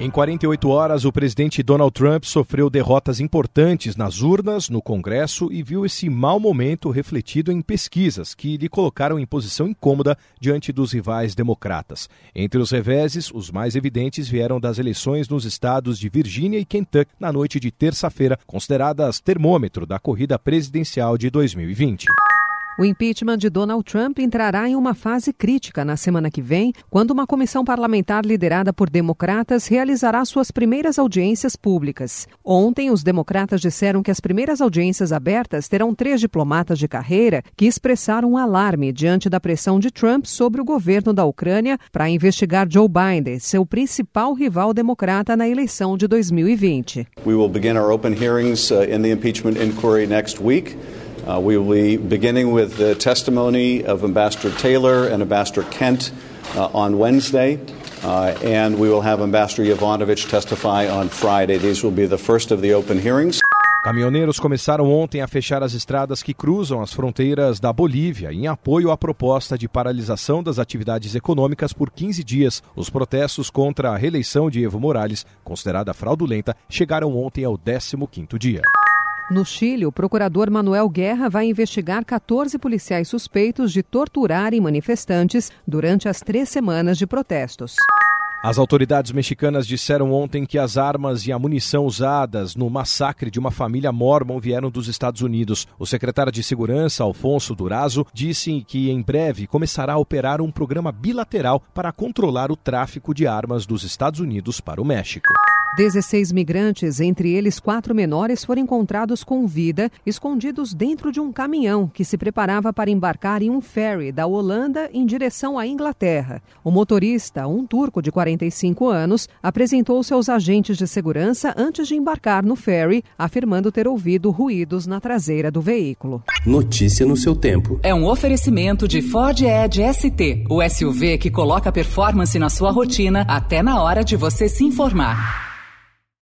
Em 48 horas, o presidente Donald Trump sofreu derrotas importantes nas urnas, no Congresso e viu esse mau momento refletido em pesquisas que lhe colocaram em posição incômoda diante dos rivais democratas. Entre os reveses, os mais evidentes vieram das eleições nos estados de Virgínia e Kentucky na noite de terça-feira, consideradas termômetro da corrida presidencial de 2020. O impeachment de Donald Trump entrará em uma fase crítica na semana que vem, quando uma comissão parlamentar liderada por democratas realizará suas primeiras audiências públicas. Ontem, os democratas disseram que as primeiras audiências abertas terão três diplomatas de carreira que expressaram um alarme diante da pressão de Trump sobre o governo da Ucrânia para investigar Joe Biden, seu principal rival democrata na eleição de 2020. We will begin our open hearings uh, in the impeachment inquiry next week. Uh, we will be beginning with the testimony of Ambassador Taylor and Ambassador Kent uh, on Wednesday, uh, and we will have Ambassador Yovanovich testify on Friday. These will be the first of the open hearings. Caminhoneiros começaram ontem a fechar as estradas que cruzam as fronteiras da Bolívia em apoio à proposta de paralisação das atividades econômicas por 15 dias. Os protestos contra a reeleição de Evo Morales, considerada fraudulenta, chegaram ontem ao 15º dia. No Chile, o procurador Manuel Guerra vai investigar 14 policiais suspeitos de torturarem manifestantes durante as três semanas de protestos. As autoridades mexicanas disseram ontem que as armas e a munição usadas no massacre de uma família mormon vieram dos Estados Unidos. O secretário de Segurança, Alfonso Durazo, disse que em breve começará a operar um programa bilateral para controlar o tráfico de armas dos Estados Unidos para o México. 16 migrantes, entre eles quatro menores, foram encontrados com vida, escondidos dentro de um caminhão que se preparava para embarcar em um ferry da Holanda em direção à Inglaterra. O motorista, um turco de 45 anos, apresentou-se aos agentes de segurança antes de embarcar no ferry, afirmando ter ouvido ruídos na traseira do veículo. Notícia no seu tempo. É um oferecimento de Ford Edge ST, o SUV que coloca performance na sua rotina até na hora de você se informar.